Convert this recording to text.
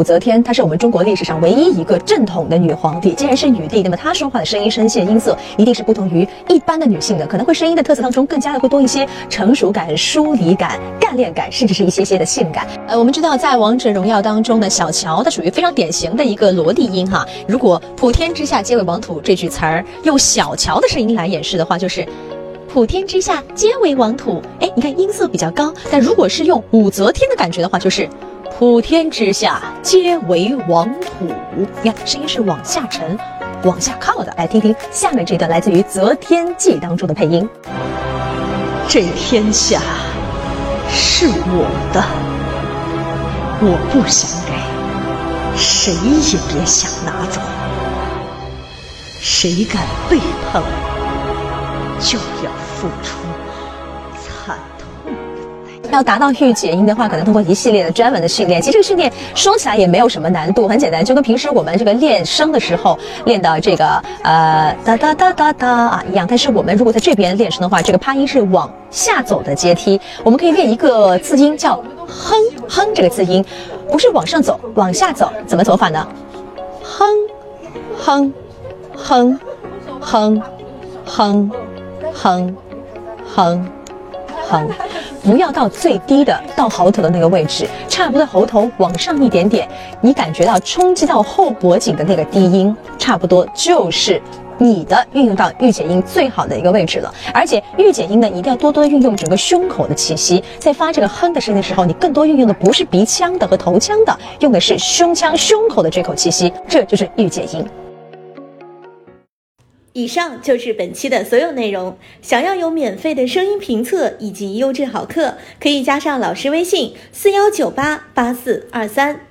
武则天她是我们中国历史上唯一一个正统的女皇帝。既然是女帝，那么她说话的声音、声线、音色一定是不同于一般的女性的，可能会声音的特色当中更加的会多一些成熟感、疏离感、干练感，甚至是一些些的性感。呃，我们知道在王者荣耀当中呢，小乔她属于非常典型的一个萝莉音哈。如果普天之下皆为王土这句词儿用小乔的声音来演示的话，就是普天之下皆为王土。哎，你看音色比较高，但如果是用武则天的感觉的话，就是普天之下皆为王土。你看声音是往下沉、往下靠的。来听听下面这段来自于《择天记》当中的配音。这天下是我的，我不想给，谁也别想拿走。谁敢背叛我，就要付出惨痛。要达到御姐音的话，可能通过一系列的专门的训练。其实这个训练说起来也没有什么难度，很简单，就跟平时我们这个练声的时候练的这个呃哒哒哒哒哒啊一样。但是我们如果在这边练声的话，这个趴音是往下走的阶梯。我们可以练一个字音叫哼哼，这个字音不是往上走，往下走，怎么走法呢？哼哼。哼，哼，哼，哼，哼，哼，不要到最低的到喉头的那个位置，差不多喉头往上一点点，你感觉到冲击到后脖颈的那个低音，差不多就是你的运用到御姐音最好的一个位置了。而且御姐音呢，一定要多多运用整个胸口的气息，在发这个哼的声音的时候，你更多运用的不是鼻腔的和头腔的，用的是胸腔、胸口的这口气息，这就是御姐音。以上就是本期的所有内容。想要有免费的声音评测以及优质好课，可以加上老师微信：四幺九八八四二三。